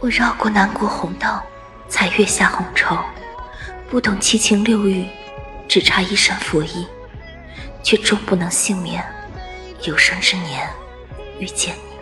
我绕过南国红豆才月下红绸。不懂七情六欲只差一身佛衣却终不能幸免。有生之年遇见你。